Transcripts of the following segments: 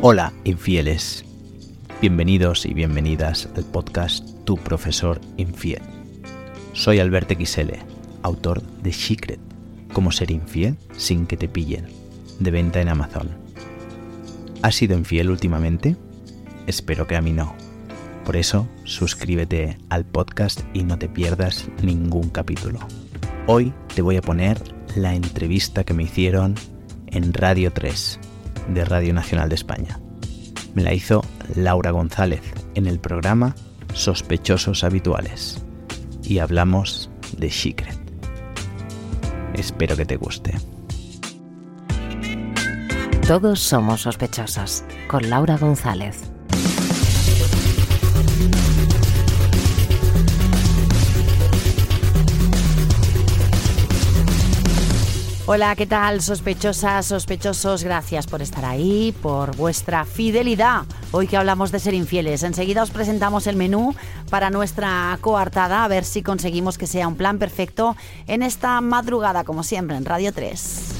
Hola, infieles. Bienvenidos y bienvenidas al podcast Tu Profesor Infiel. Soy Alberto XL, autor de Secret, Cómo ser infiel sin que te pillen, de venta en Amazon. ¿Has sido infiel últimamente? Espero que a mí no. Por eso, suscríbete al podcast y no te pierdas ningún capítulo. Hoy te voy a poner la entrevista que me hicieron en Radio 3 de Radio Nacional de España. Me la hizo Laura González en el programa Sospechosos Habituales y hablamos de Secret. Espero que te guste. Todos somos sospechosos con Laura González. Hola, ¿qué tal? Sospechosas, sospechosos, gracias por estar ahí, por vuestra fidelidad. Hoy que hablamos de ser infieles, enseguida os presentamos el menú para nuestra coartada, a ver si conseguimos que sea un plan perfecto en esta madrugada, como siempre, en Radio 3.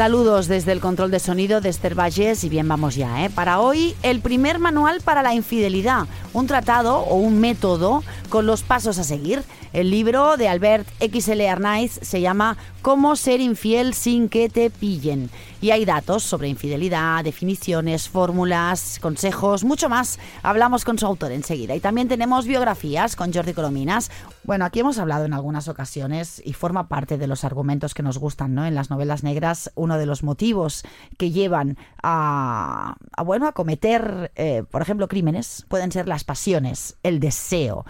Saludos desde el control de sonido de Esther Valles y bien vamos ya. ¿eh? Para hoy el primer manual para la infidelidad, un tratado o un método con los pasos a seguir. El libro de Albert XL Arnaiz se llama Cómo ser infiel sin que te pillen. Y hay datos sobre infidelidad, definiciones, fórmulas, consejos, mucho más. Hablamos con su autor enseguida. Y también tenemos biografías con Jordi Colominas. Bueno, aquí hemos hablado en algunas ocasiones y forma parte de los argumentos que nos gustan ¿no? en las novelas negras. Uno de los motivos que llevan a, bueno, a cometer, eh, por ejemplo, crímenes pueden ser las pasiones, el deseo.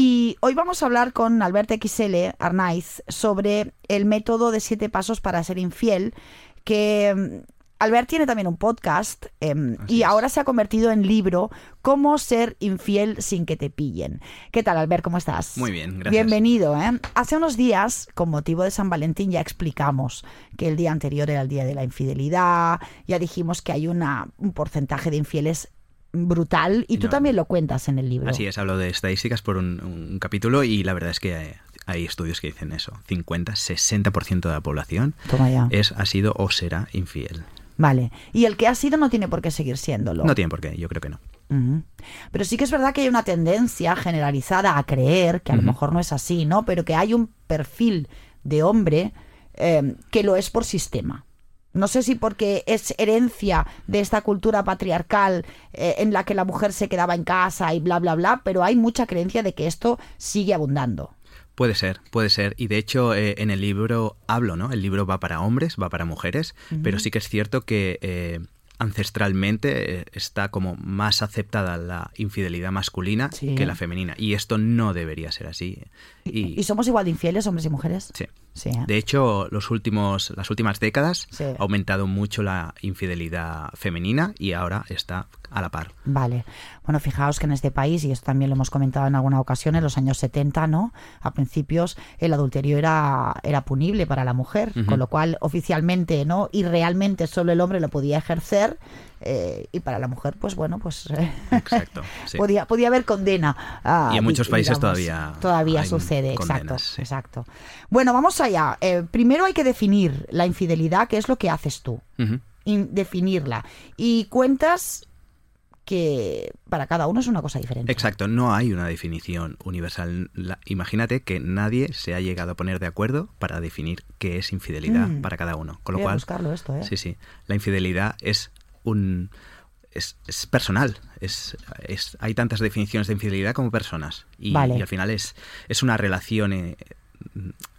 Y hoy vamos a hablar con Albert XL Arnaiz sobre el método de siete pasos para ser infiel, que mm, Albert tiene también un podcast em, y ahora se ha convertido en libro Cómo ser infiel sin que te pillen. ¿Qué tal, Albert? ¿Cómo estás? Muy bien, gracias. Bienvenido. ¿eh? Hace unos días, con motivo de San Valentín, ya explicamos que el día anterior era el día de la infidelidad, ya dijimos que hay una, un porcentaje de infieles brutal y tú también lo cuentas en el libro. Así es, hablo de estadísticas por un, un capítulo y la verdad es que hay, hay estudios que dicen eso. 50, 60% de la población Toma ya. es, ha sido o será infiel. Vale. Y el que ha sido no tiene por qué seguir siéndolo. No tiene por qué, yo creo que no. Pero sí que es verdad que hay una tendencia generalizada a creer, que a lo mejor no es así, ¿no? Pero que hay un perfil de hombre eh, que lo es por sistema. No sé si porque es herencia de esta cultura patriarcal eh, en la que la mujer se quedaba en casa y bla, bla, bla, pero hay mucha creencia de que esto sigue abundando. Puede ser, puede ser. Y de hecho, eh, en el libro hablo, ¿no? El libro va para hombres, va para mujeres, pero sí que es cierto que eh, ancestralmente eh, está como más aceptada la infidelidad masculina Sí. que la femenina. Y esto no debería ser así. Y, ¿Y somos igual de infieles, hombres y mujeres? sí. Sí. ¿eh? De hecho, los últimos, las últimas décadas Sí. ha aumentado mucho la infidelidad femenina y ahora está a la par. Vale. Bueno, fijaos que en este país, y esto también lo hemos comentado en alguna ocasión, en los años 70, ¿no? A principios el adulterio era, era punible para la mujer, con lo cual oficialmente, ¿no? Y realmente solo el hombre lo podía ejercer, eh, y para la mujer, pues bueno, pues eh, Exacto. sí. podía, podía haber condena. ah, Y en muchos países digamos. todavía Todavía sucede, exacto. sí. Exacto. Bueno, vamos allá. Eh, primero hay que definir la infidelidad, que es lo que haces tú definirla. Y cuentas que para cada uno es una cosa diferente. Exacto, no hay una definición universal. La- imagínate que nadie se ha llegado a poner de acuerdo para definir qué es infidelidad Mm. para cada uno. Con lo Voy a cual, buscarlo esto, ¿eh? sí, sí, la infidelidad es un es, es personal. Es, es- hay tantas definiciones de infidelidad como personas. Y, Vale. y al final es, es una relación eh,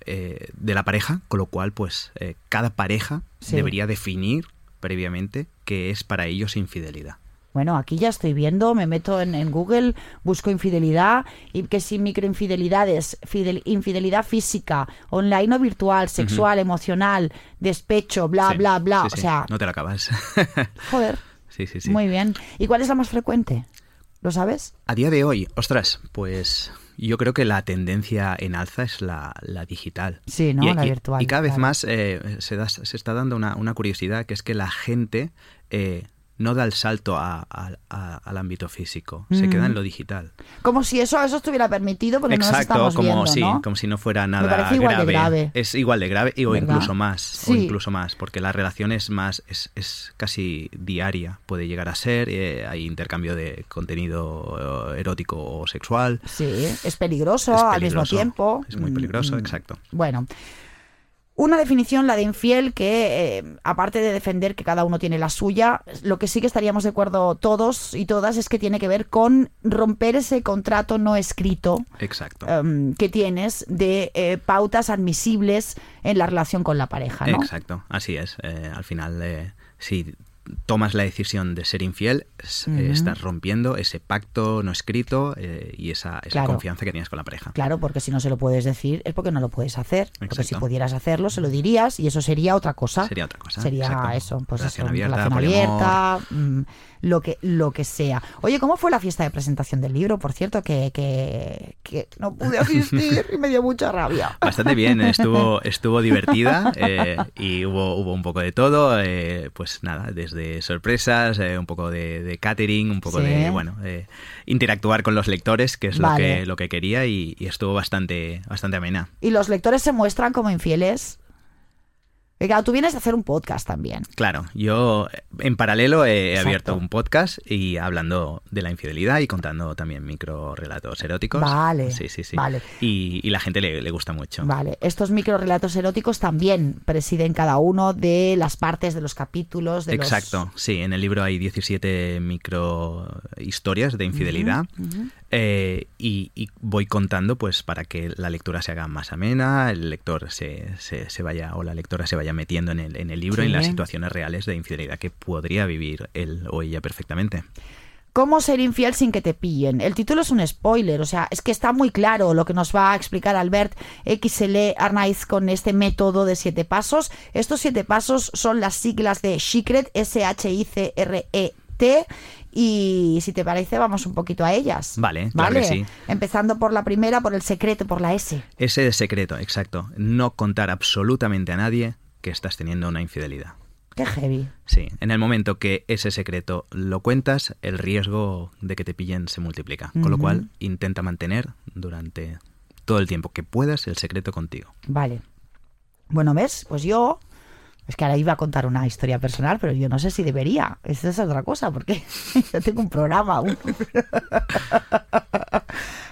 eh, de la pareja, con lo cual, pues, eh, cada pareja Sí. debería definir previamente qué es para ellos infidelidad. Bueno, aquí ya estoy viendo, me meto en, en Google, busco infidelidad y que si microinfidelidades, fidel- infidelidad física, online o virtual, sexual, emocional, despecho, bla, Sí, bla, bla. sí, o sea, no te lo acabas. joder, sí, sí, sí. muy bien. ¿Y cuál es la más frecuente? ¿Lo sabes? A día de hoy, ostras, pues yo creo que la tendencia en alza es la, la digital. Sí, ¿no? Y, la y- virtual. y cada vez claro. más eh, se, da- se está dando una, una curiosidad, que es que la gente eh, no da el salto a- a- a- al ámbito físico, se queda en lo digital. Como si eso, eso estuviera permitido porque no nos Exacto, estamos como, viendo, sí, ¿no? como si no fuera nada de grave. Es igual de grave o ¿Verdad? incluso más, o Sí. incluso más, porque la relación es más, es, es casi diaria, puede llegar a ser, eh, hay intercambio de contenido eh, erótico o sexual. Sí, es peligroso Es al mismo tiempo. es muy peligroso, Mm, exacto. Bueno. Una definición, la de infiel, que eh, aparte de defender que cada uno tiene la suya, lo que sí que estaríamos de acuerdo todos y todas es que tiene que ver con romper ese contrato no escrito Exacto. em, que tienes de eh, pautas admisibles en la relación con la pareja, ¿no? Exacto, así es. Eh, al final, eh, si tomas la decisión de ser infiel, eh, estás rompiendo ese pacto no escrito eh, y esa, esa Claro. confianza que tienes con la pareja. Claro, porque si no se lo puedes decir es porque no lo puedes hacer. Porque si pudieras hacerlo, se lo dirías y eso sería otra cosa. Sería otra cosa. Sería exacto. eso, pues Relación eso, abierta, relación abierta, mm, lo que, lo que sea. Oye, ¿cómo fue la fiesta de presentación del libro? Por cierto, que, que, que no pude asistir y me dio mucha rabia. Bastante bien, estuvo, estuvo divertida eh, y hubo, hubo un poco de todo, eh, pues nada, desde sorpresas, eh, un poco de, de catering, un poco Sí. de, bueno, eh, interactuar con los lectores, que es Vale. lo, que, lo que quería y, y estuvo bastante, bastante amena. Y los lectores se muestran como infieles. Y claro, tú vienes a hacer un podcast también. Claro, yo eh, en paralelo he Exacto. abierto un podcast y hablando de la infidelidad y contando también micro relatos eróticos. Vale, Sí, sí, sí. vale. Y, y la gente le, le gusta mucho. Vale, estos microrelatos eróticos también presiden cada uno de las partes de los capítulos. De los- Exacto, sí, en el libro hay 17 micro historias de infidelidad eh, y, y voy contando pues para que la lectura se haga más amena, el lector se, se- se vaya o la lectora se vaya metiendo en el, en el libro, Sí. en las situaciones reales de infidelidad que podría vivir él o ella perfectamente. ¿Cómo ser infiel sin que te pillen? El título es un spoiler, o sea, es que está muy claro lo que nos va a explicar Albert XL Arnaiz con este método de siete pasos. Estos siete pasos son las siglas de Secret, S-H-I-C-R-E-T. Y si te parece, vamos un poquito a ellas. Vale, claro que sí. Empezando por la primera, por el secreto, por la S. Ese es secreto, exacto. No contar absolutamente a nadie que estás teniendo una infidelidad. Qué heavy. Sí, en el momento que ese secreto lo cuentas, el riesgo de que te pillen se multiplica. Con lo cual, intenta mantener durante todo el tiempo que puedas el secreto contigo. Vale. Bueno, ¿ves? Pues yo. Es que ahora iba a contar una historia personal, pero yo no sé si debería. Esta es otra cosa, porque yo tengo un programa aún.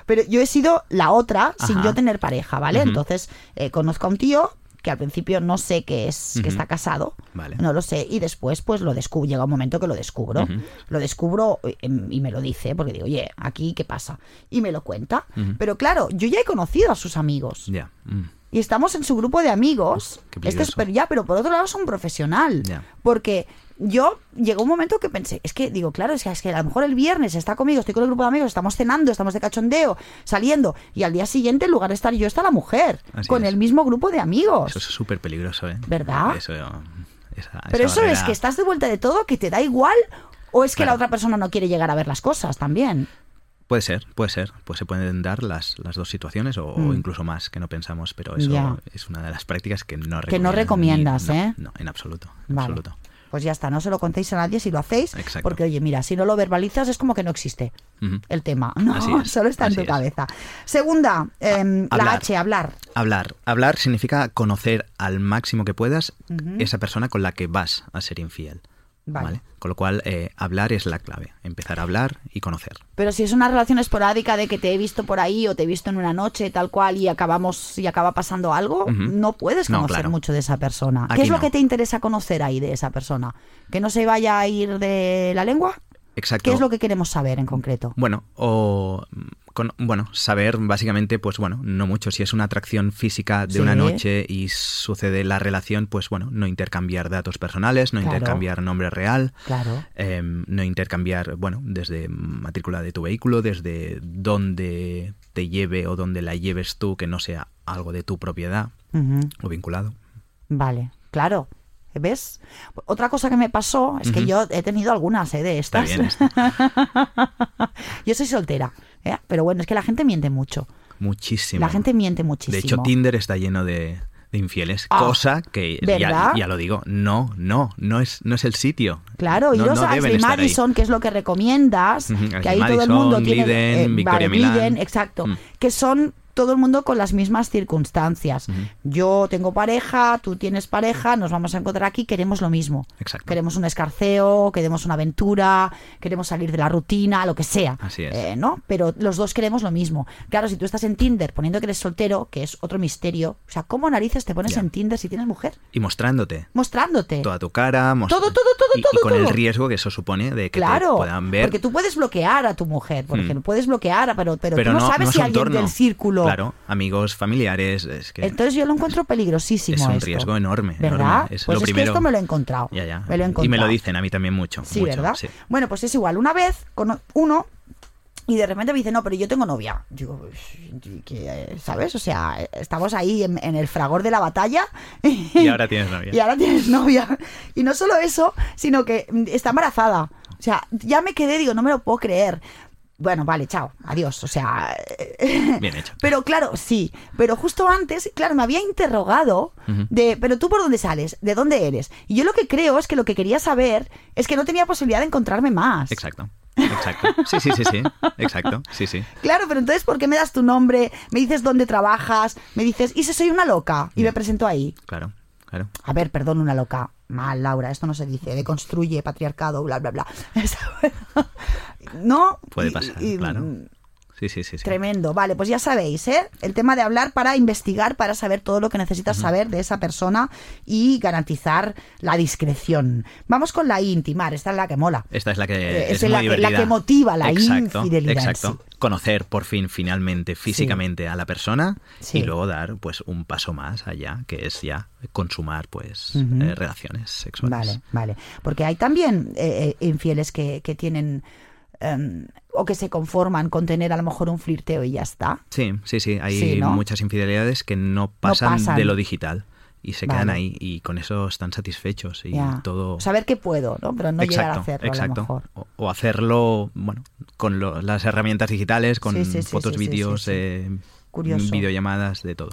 Pero yo he sido la otra sin yo tener pareja, ¿vale? Entonces eh, conozco a un tío que al principio no sé que es, que está casado. Vale. No lo sé. Y después, pues lo descubro. Llega un momento que lo descubro. Lo descubro eh, y me lo dice, porque digo, oye, aquí qué pasa. Y me lo cuenta. Pero claro, yo ya he conocido a sus amigos Ya. mm. y estamos en su grupo de amigos. Este es pero ya, pero por otro lado es un profesional. Porque yo llegó un momento que pensé, es que digo, claro, es que, es que a lo mejor el viernes está conmigo, estoy con el grupo de amigos, estamos cenando, estamos de cachondeo, saliendo, y al día siguiente, en lugar de estar yo, está la mujer, Así con es. el mismo grupo de amigos. Eso es súper peligroso, ¿eh? ¿Verdad? Eso, esa- pero esa eso es que estás de vuelta de todo, que te da igual, o es que la otra persona no quiere llegar a ver las cosas también. Puede ser, puede ser. Pues se pueden dar las, las dos situaciones o, o Mm. incluso más que no pensamos, pero eso es una de las prácticas que no Que no recomiendas recomiendas, ni- ¿eh? No, no, en absoluto. en Vale. absoluto. Pues ya está, no se lo contéis a nadie si lo hacéis, Exacto. porque oye, mira, si no lo verbalizas es como que no existe. El tema. No, es, solo está en tu es. cabeza. Segunda, em, la. H, hablar. Hablar. Hablar significa conocer al máximo que puedas esa persona con la que vas a ser infiel. Vale. Vale. Con lo cual, eh, hablar es la clave. Empezar a hablar y conocer. Pero si es una relación esporádica de que te he visto por ahí o te he visto en una noche tal cual y acabamos y acaba pasando algo, no puedes No, conocer claro. mucho de esa persona. ¿Qué es lo que te interesa conocer ahí de esa persona? ¿Que no se vaya a ir de la lengua? Exacto. ¿Qué es lo que queremos saber en concreto? Bueno, o con- bueno, saber básicamente, pues bueno, no mucho. Si es una atracción física de Sí. una noche y sucede la relación, pues bueno, no intercambiar datos personales, no Claro. intercambiar nombre real, Claro. em, no intercambiar, bueno, desde matrícula de tu vehículo, desde dónde te lleve o dónde la lleves tú, que no sea algo de tu propiedad o vinculado. Vale, claro. ¿Ves? Otra cosa que me pasó es que yo he tenido algunas ¿eh? de Está estas. bien esto. yo soy soltera, ¿eh? pero bueno, es que la gente miente mucho. Muchísimo. La gente miente muchísimo. De hecho, Tinder está lleno de, infieles, Ah, cosa que ya, ya lo digo, no, no, no es, no es el sitio. Claro, y no, no deben Ashley estar ahí. Madison, que es lo que recomiendas, que Ashley ahí todo el Madison, mundo tiene Glidden, Victoria vale, Milán. Glidden, exacto, Mm. que son todo el mundo con las mismas circunstancias. Yo tengo pareja, tú tienes pareja, nos vamos a encontrar aquí, queremos lo mismo. Exacto. Queremos un escarceo, queremos una aventura, queremos salir de la rutina, lo que sea. Así es. Eh, ¿No? Pero los dos queremos lo mismo. Claro, si tú estás en Tinder poniendo que eres soltero, que es otro misterio, o sea, ¿cómo narices te pones Ya. en Tinder si tienes mujer? Y mostrándote Mostrándote. toda tu cara, mos- Todo, todo, todo, y, y todo, con el riesgo que eso supone de que Claro, te puedan ver. porque tú puedes bloquear a tu mujer, por Mm. ejemplo, puedes bloquear, pero, pero, pero tú no, sabes no si alguien entorno. del círculo. Claro, amigos, familiares, es que Entonces yo lo encuentro peligrosísimo. es un esto. riesgo enorme. ¿Verdad? enorme. Es pues lo es primero. que esto me lo he encontrado. Ya, ya. Me lo he y me lo encontrado. dicen a mí también mucho. Sí, mucho, ¿verdad? sí. Bueno, pues es igual. Una vez con uno y de repente me dice, no, pero yo tengo novia. Digo, "Pues, ¿qué, ¿sabes? O sea, estamos ahí en, en el fragor de la batalla. Y ahora tienes novia. Y ahora tienes novia. Y no solo eso, sino que está embarazada. O sea, ya me quedé, digo, no me lo puedo creer. Bueno, vale, chao, adiós. O sea. Bien hecho. Pero claro, sí. Pero justo antes, claro, me había interrogado de, pero tú por dónde sales, de dónde eres. Y yo lo que creo es que lo que quería saber es que no tenía posibilidad de encontrarme más. Exacto. Exacto. Sí, sí, sí, sí. Exacto. Sí, sí. Claro, pero entonces, ¿por qué me das tu nombre? Me dices dónde trabajas, me dices, ¿y si soy una loca? Y me presento ahí. Claro. Claro. A ver, perdón, una loca. Mal, Laura, esto no se dice. Deconstruye patriarcado, bla, bla, bla. no. Puede y- pasar, y- claro. Sí, sí, sí. sí. Tremendo. Vale, pues ya sabéis, ¿eh? El tema de hablar para investigar, para saber todo lo que necesitas saber de esa persona y garantizar la discreción. Vamos con la intimar, esta es la que mola. Esta es la que Eh, es, es la muy que- la divertida. que motiva la exacto, infidelidad Exacto. sí. Conocer por fin, finalmente, físicamente a la persona y luego dar pues un paso más allá, que es ya consumar pues eh, relaciones sexuales. Vale, vale. Porque hay también eh, eh, infieles que, que tienen em, o que se conforman con tener a lo mejor un flirteo y ya está. Sí, sí, sí. Hay Sí, ¿no? muchas infidelidades que no pasan, pasan. de lo digital y se quedan ahí y con eso están satisfechos y Ya. todo. Saber que puedo, ¿no? Pero no llegar a hacerlo a lo exacto. mejor. O, o hacerlo, bueno, con lo- las herramientas digitales, con Sí, sí, fotos, vídeos, eh, videollamadas, de todo.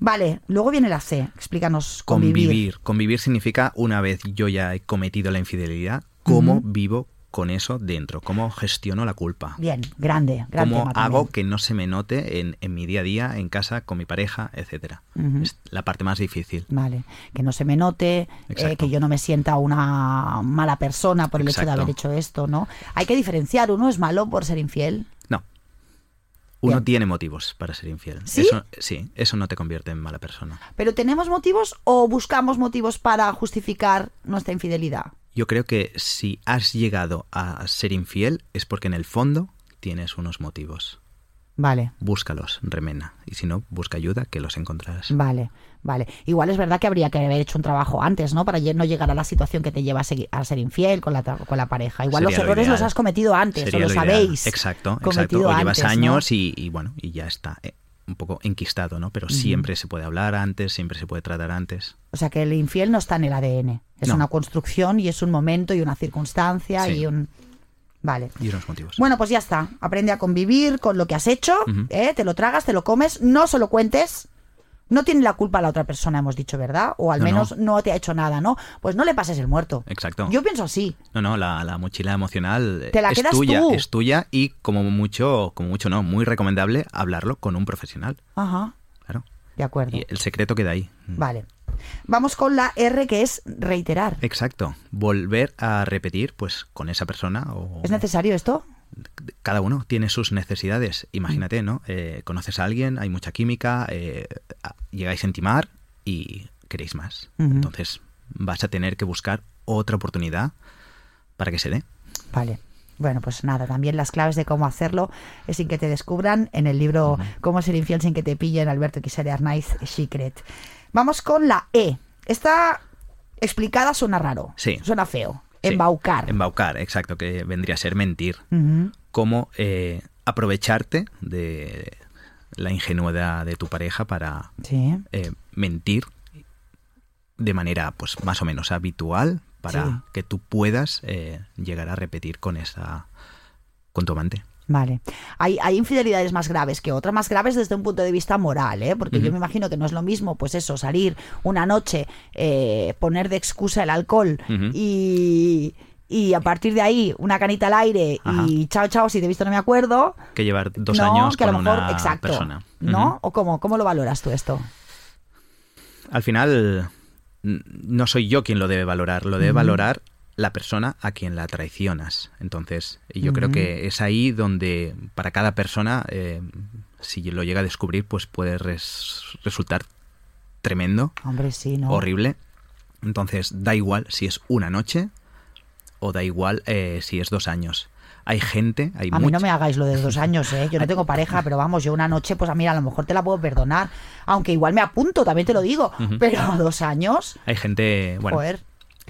Vale, luego viene la C. Explícanos. Convivir. Convivir. Convivir significa una vez yo ya he cometido la infidelidad, cómo vivo con eso dentro, cómo gestiono la culpa. Bien, grande, gran ¿Cómo tema hago que no se me note en, en mi día a día, en casa, con mi pareja, etcétera? Es la parte más difícil. Vale, que no se me note, eh, que yo no me sienta una mala persona por el hecho de haber hecho esto, ¿no? Hay que diferenciar, uno es malo por ser infiel. No. Uno Bien. tiene motivos para ser infiel. ¿Sí? Eso, sí, eso no te convierte en mala persona. Pero ¿tenemos motivos o buscamos motivos para justificar nuestra infidelidad? Yo creo que si has llegado a ser infiel es porque en el fondo tienes unos motivos. Vale, Búscalos, remena. Y si no, busca ayuda, que los encontrarás. vale, vale. Igual es verdad que habría que haber hecho un trabajo antes, ¿no? Para no llegar a la situación que te lleva a, segui- a ser infiel con la, con la pareja. Igual Sería los lo errores los has cometido antes, Sería o lo sabéis. Exacto, exacto. O llevas antes, ¿no? años y, y bueno, y ya está. Un poco enquistado, ¿no? Pero siempre se puede hablar antes, siempre se puede tratar antes. O sea que el infiel no está en el ADN. Es No. una construcción y es un momento y una circunstancia Sí. y un... Vale. Y unos motivos. Bueno, pues ya está. Aprende a convivir con lo que has hecho. ¿eh? te lo tragas, te lo comes, no se lo cuentes. No tiene la culpa la otra persona, hemos dicho, ¿verdad? O al No, menos no. no. te ha hecho nada, ¿no? Pues no le pases el muerto. Exacto. Yo pienso así. No, no, la, la mochila emocional Te la es quedas tuya, tú. es tuya y como mucho, como mucho no, muy recomendable hablarlo con un profesional. Ajá, Claro. de acuerdo. Y el secreto queda ahí. Vale. Vamos con la R que es reiterar. Exacto. Volver a repetir, pues, con esa persona o ¿Es necesario esto? Cada uno tiene sus necesidades. Imagínate, ¿no? Eh, conoces a alguien, hay mucha química, eh, llegáis a intimar y queréis más. Entonces vas a tener que buscar otra oportunidad para que se dé. Vale. Bueno, pues nada, también las claves de cómo hacerlo es sin que te descubran en el libro Cómo ser infiel sin que te pillen, Alberto Quisere Arnaiz Secret. Vamos con la E. Esta explicada suena raro. Sí. Suena feo. Sí, Embaucar. Embaucar, exacto, que vendría a ser mentir. Ujú. Cómo eh, aprovecharte de la ingenuidad de tu pareja para Sí. eh, mentir de manera pues más o menos habitual para Sí. que tú puedas eh, llegar a repetir con esa con tu amante. Vale. Hay, hay infidelidades más graves que otras, más graves desde un punto de vista moral, ¿eh? Porque yo me imagino que no es lo mismo, pues eso, salir una noche, eh, poner de excusa el alcohol y, y a partir de ahí una canita al aire Ajá. y chao, chao, si te he visto no me acuerdo. Que llevar dos no, años que a con lo mejor, una exacto, persona. ¿No? ¿O cómo, cómo lo valoras tú esto? Al final, no soy yo quien lo debe valorar, lo debe valorar la persona a quien la traicionas. Entonces, yo creo que es ahí donde para cada persona, eh, si lo llega a descubrir, pues puede res- resultar tremendo, Hombre, sí, ¿no? horrible. Entonces, da igual si es una noche o da igual eh, si es dos años. Hay gente, hay A mí no me hagáis lo de dos años, ¿eh? Yo no tengo pareja, pero vamos, yo una noche, pues a mí a lo mejor te la puedo perdonar. Aunque igual me apunto, también te lo digo. Pero dos años, hay gente, bueno, joder,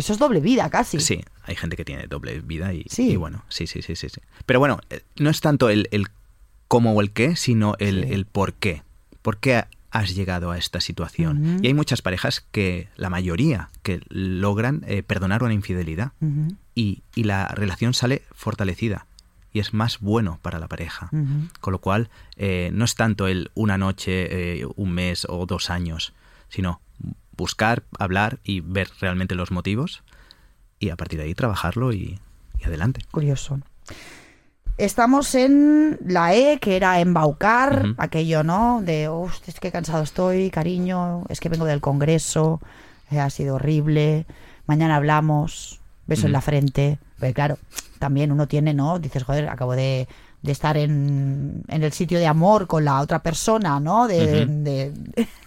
eso es doble vida casi. Sí, hay gente que tiene doble vida y, Sí. y bueno, sí, sí, sí, sí, sí. Pero bueno, eh, no es tanto el, el cómo o el qué, sino el, Sí. el por qué. ¿Por qué has llegado a esta situación? Y hay muchas parejas que, la mayoría, que logran eh, perdonar una infidelidad y, y la relación sale fortalecida y es más bueno para la pareja. Con lo cual, eh, no es tanto el una noche, eh, un mes o dos años, sino buscar, hablar y ver realmente los motivos y a partir de ahí trabajarlo y, y adelante. Curioso. Estamos en la E, que era embaucar, aquello, ¿no? De, "Ust, es que cansado estoy, cariño, es que vengo del Congreso, eh, ha sido horrible, mañana hablamos, beso en la frente. Pero claro, también uno tiene, ¿no? Dices, joder, acabo de, de estar en, en el sitio de amor con la otra persona, ¿no? De, de,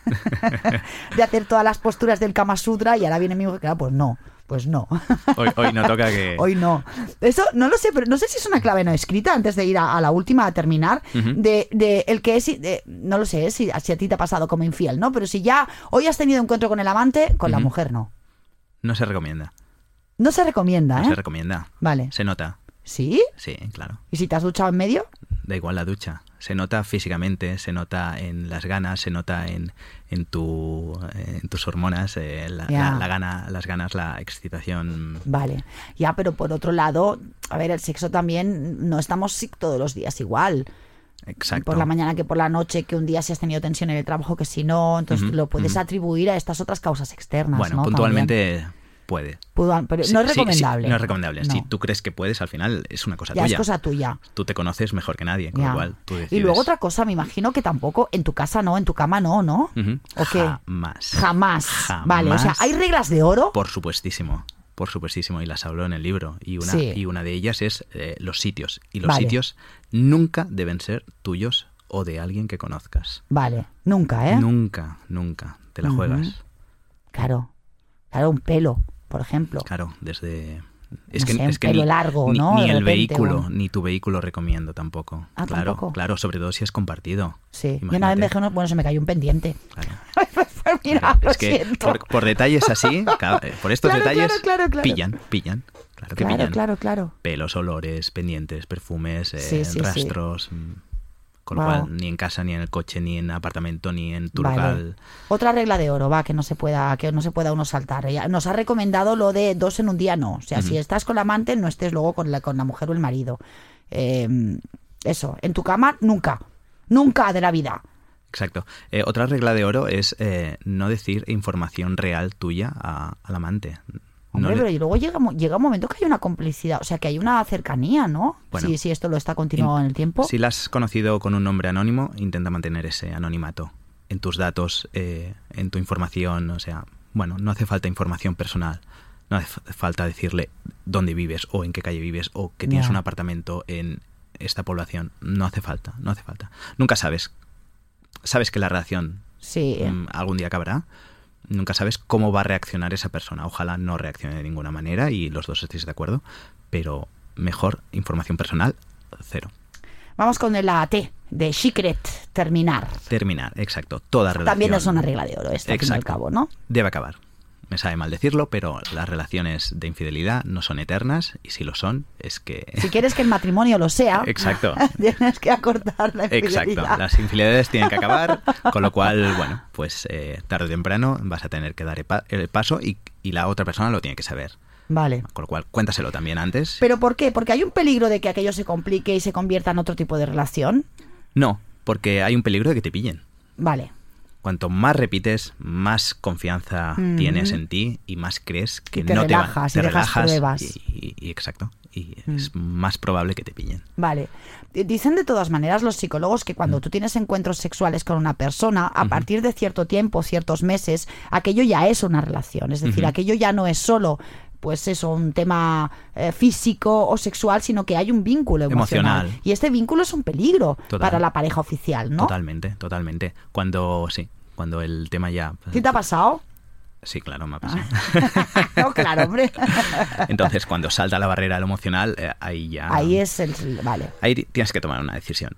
de hacer todas las posturas del Kama Sutra y ahora viene mi mujer, claro, pues no, pues no. Hoy, hoy no toca que... Hoy no. Eso no lo sé, pero no sé si es una clave no escrita antes de ir a, a la última a terminar. De, de el que es. de- no lo sé si, si a ti te ha pasado como infiel, ¿no? Pero si ya hoy has tenido encuentro con el amante, con la mujer no. No se recomienda. No se recomienda, No ¿eh? se recomienda. Vale. Se nota. ¿Sí? Sí, claro. ¿Y si te has duchado en medio? Da igual la ducha. Se nota físicamente, se nota en las ganas, se nota en, en, tu, en tus hormonas, eh, la, Ya. la- la gana, las ganas, la excitación. Vale. Ya, pero por otro lado, a ver, el sexo también no estamos sí, todos los días igual. Exacto. Por la mañana que por la noche, que un día si has tenido tensión en el trabajo, que si no, entonces lo puedes atribuir a estas otras causas externas. Bueno, ¿no? puntualmente puede. Pudo- pero Sí, no es sí, sí, recomendable. no es recomendable. No. Si tú crees que puedes, al final es una cosa ya tuya. es cosa tuya. Tú te conoces mejor que nadie, con Ya. lo cual tú decides. Y luego otra cosa, me imagino que tampoco en tu casa no, en tu cama no, ¿no? Ujú. ¿O qué? Jamás. Jamás. Jamás. Vale, o sea, hay reglas de oro. Por supuestísimo. Por supuestísimo. Y las hablo en el libro. Y una, y una de ellas es eh, los sitios. Y los Vale. sitios nunca deben ser tuyos o de alguien que conozcas. Vale, nunca, ¿eh? Nunca, nunca. Te la juegas. Claro. Claro, un pelo, por ejemplo. Claro, desde... Es No que, sé, es que ni, largo, ni- ¿no? ni el repente, vehículo, ni tu vehículo recomiendo tampoco. Ah, claro, ¿tampoco? claro, sobre todo si es compartido. Sí. Yo una vez Imagínate. me dejé uno, bueno, se me cayó un pendiente. Claro. Pues lo es que por, por detalles así, por estos Claro, detalles, claro, pillan, pillan. Claro que Claro, pillan. claro, claro. Pelos, olores, pendientes, perfumes, eh, Sí, sí, sí. rastros. mm, Con lo Wow. cual, ni en casa, ni en el coche, ni en apartamento, ni en tu Vale. local. Otra regla de oro, va, que no se pueda, que no se pueda uno saltar. Nos ha recomendado lo de dos en un día, no. O sea, si estás con la amante, no estés luego con la, con la mujer o el marido. Eh, eso, en tu cama, nunca. Nunca de la vida. Exacto. Eh, otra regla de oro es eh, no decir información real tuya a- al amante. No Hombre, le- pero y luego llega, llega un momento que hay una complicidad, o sea, que hay una cercanía, ¿no? Bueno, si, si esto lo está continuado en el tiempo. Si la has conocido con un nombre anónimo, intenta mantener ese anonimato en tus datos, eh, en tu información. O sea, bueno, no hace falta información personal. No hace fa- falta decirle dónde vives o en qué calle vives o que tienes un apartamento en esta población. No hace falta, no hace falta. Nunca sabes. Sabes que la relación Sí. mm, algún día acabará. Nunca sabes cómo va a reaccionar esa persona. Ojalá no reaccione de ninguna manera y los dos estéis de acuerdo. Pero mejor información personal, cero. Vamos con la T de secret, terminar. Terminar, exacto. Toda relación. También es una regla de oro, esta, al cabo, ¿no? Debe acabar. Me sabe mal decirlo, pero las relaciones de infidelidad no son eternas y si lo son, es que... Si quieres que el matrimonio lo sea, Exacto. tienes que acortar la Exacto, infidelidad. las infidelidades tienen que acabar, con lo cual, bueno, pues eh, tarde o temprano vas a tener que dar el paso y, y la otra persona lo tiene que saber. Vale. Con lo cual, cuéntaselo también antes. ¿Pero por qué? ¿Porque hay un peligro de que aquello se complique y se convierta en otro tipo de relación? No, porque hay un peligro de que te pillen. Vale. Cuanto más repites, más confianza Mm. tienes en ti y más crees que Y te no relajas y te va, te dejas relajas pruebas. y, y- y exacto. Y Mm. es más probable que te pillen. Vale. Dicen de todas maneras los psicólogos que Mm. cuando tú tienes encuentros sexuales con una persona, a partir de cierto tiempo, ciertos meses, aquello ya es una relación. Es decir, aquello ya no es solo pues eso, un tema eh, físico o sexual, sino que hay un vínculo emocional. Emocional. Y este vínculo es un peligro Total. para la pareja oficial, ¿no? Totalmente, totalmente. Cuando, sí, cuando el tema ya... ¿Qué te ha pasado? Sí, claro, me ha pasado. no, claro, hombre. Entonces, cuando salta la barrera de lo emocional, eh, ahí ya... Ahí es el... Vale, Ahí tienes que tomar una decisión.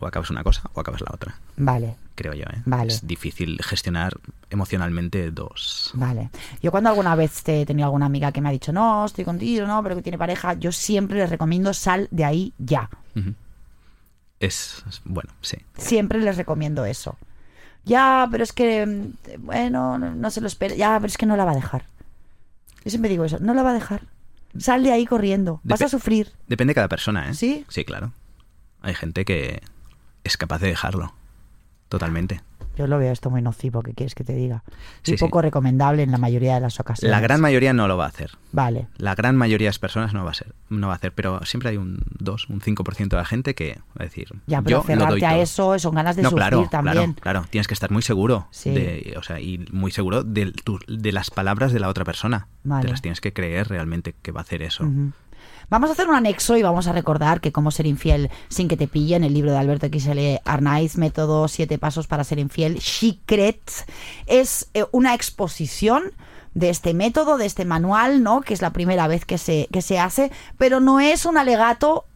O acabas una cosa o acabas la otra, vale. creo yo. ¿eh? Vale. Es difícil gestionar emocionalmente dos. Vale. Yo cuando alguna vez he tenido alguna amiga que me ha dicho, no, estoy contigo, no, pero que tiene pareja, yo siempre les recomiendo sal de ahí ya. Es- bueno, sí. Siempre les recomiendo eso. Ya, pero es que, mm, bueno, no, no se lo espera. Ya, pero es que no la va a dejar. Yo siempre digo eso, no la va a dejar. Sal de ahí corriendo. Vas a sufrir. Depende de cada persona, ¿eh? ¿Sí? Sí, claro. Hay gente que es capaz de dejarlo. Totalmente. Yo lo veo esto muy nocivo, ¿qué quieres que te diga? Y Sí, sí. poco recomendable en la mayoría de las ocasiones. La gran mayoría no lo va a hacer. Vale. La gran mayoría de las personas no va a ser, no va a hacer, pero siempre hay un 2, un 5% de la gente que va a decir, Ya, pero yo lo doy aferrarte a todo. eso son ganas de no, sufrir claro, también. claro, claro. Tienes que estar muy seguro Sí. de, o sea, y muy seguro de, tu- de las palabras de la otra persona. Vale. Te las tienes que creer realmente que va a hacer eso. Vamos a hacer un anexo y vamos a recordar que cómo ser infiel sin que te pillen, el libro de Alberto XL Arnaiz, Método Siete Pasos para ser infiel, Secret, es eh, una exposición de este método, de este manual, ¿no? Que es la primera vez que se, que se hace, pero no es un alegato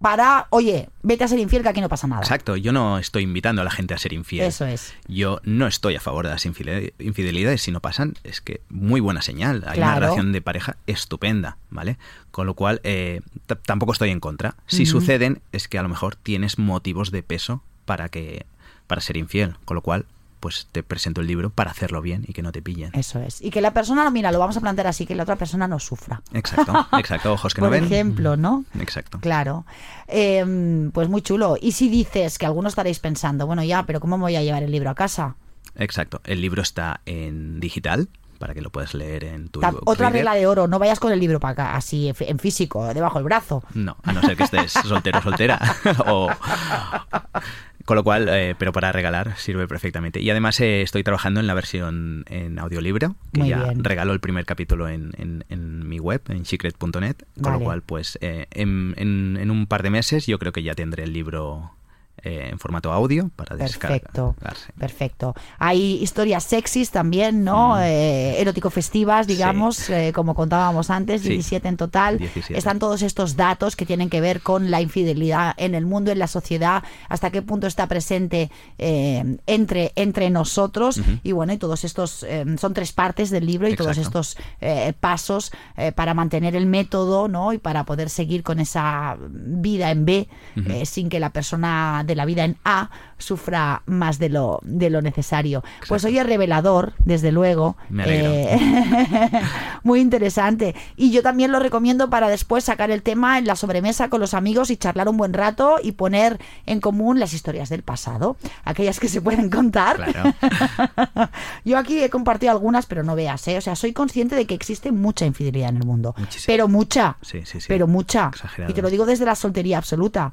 para, oye, vete a ser infiel que aquí no pasa nada. Exacto, yo no estoy invitando a la gente a ser infiel. Eso es. Yo no estoy a favor de las infidel- infidelidades. Si no pasan, es que muy buena señal. Hay una relación de pareja estupenda, ¿vale? Con lo cual, eh, tampoco estoy en contra. Si suceden, es que a lo mejor tienes motivos de peso para que para ser infiel. Con lo cual, pues te presento el libro para hacerlo bien y que no te pillen. Eso es. Y que la persona, mira, lo vamos a plantear así, que la otra persona no sufra. Exacto, exacto. Ojos que Por no ven. ejemplo, ¿no? Exacto. Claro. Eh, pues muy chulo. Y si dices que algunos estaréis pensando, bueno, ya, pero ¿cómo voy a llevar el libro a casa? Exacto. El libro está en digital para que lo puedas leer en tu Otra reader. regla de oro, no vayas con el libro para acá, así en físico, debajo del brazo. No, a no ser que estés soltero o soltera. o, con lo cual, eh, pero para regalar sirve perfectamente. Y además eh, estoy trabajando en la versión en audiolibro, que Muy ya bien. regalo el primer capítulo en, en- en mi web, en secret.net. Con Vale. lo cual, pues eh, en, en- en un par de meses yo creo que ya tendré el libro eh, en formato audio para Perfecto, descargarse. perfecto. Hay historias sexys también, ¿no? Mm. Eh, erótico-festivas, Sí. digamos, eh, como contábamos antes, Sí. 17 en total. 17. Están todos estos datos que tienen que ver con la infidelidad en el mundo, en la sociedad, hasta qué punto está presente entre, entre nosotros. Y bueno, y todos estos, son tres partes del libro y todos estos pasos para mantener el método, ¿no? Y para poder seguir con esa vida en B, sin que la persona de la vida en A sufra más de lo, de lo necesario. Pues hoy es revelador, desde luego. Me. Eh, muy interesante. Y yo también lo recomiendo para después sacar el tema en la sobremesa con los amigos y charlar un buen rato y poner en común las historias del pasado, aquellas que se pueden contar. Claro. Yo aquí he compartido algunas, pero no veas, ¿eh? O sea, soy consciente de que existe mucha infidelidad en el mundo. Muchísima. Pero mucha. Sí, sí, sí. Pero mucha. Exagerado. Y te lo digo desde la soltería absoluta.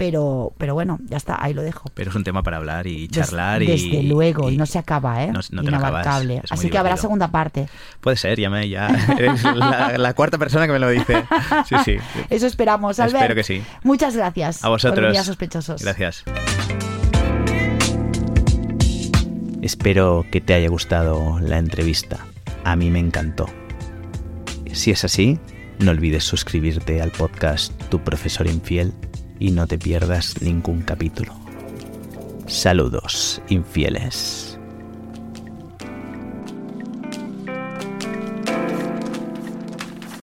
Pero, pero bueno, ya está, ahí lo dejo. Pero es un tema para hablar y charlar y... Desde luego, y, no se acaba, ¿eh? no- no te lo acabas, Inabarcable. muy Así que habrá segunda parte. Puede ser, ya me, ya eres la, la cuarta persona que me lo dice. Sí, sí. Eso esperamos, Albert. Espero que sí. Muchas gracias. A vosotros. Por sospechosos. Gracias. Espero que te haya gustado la entrevista. A mí me encantó. Si es así, no olvides suscribirte al podcast Tu Profesor Infiel y no te pierdas ningún capítulo. Saludos, infieles.